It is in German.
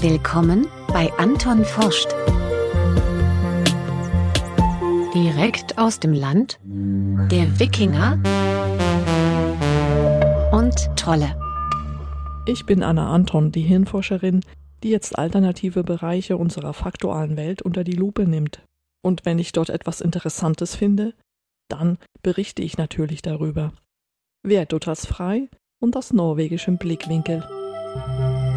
Willkommen bei Anton forscht. Direkt aus dem Land der Wikinger und Trolle. Ich bin Anna Anton, die Hirnforscherin, die jetzt alternative Bereiche unserer faktualen Welt unter die Lupe nimmt. Und wenn ich dort etwas Interessantes finde, dann berichte ich natürlich darüber. Wer frei und aus norwegischem Blickwinkel. Thank you.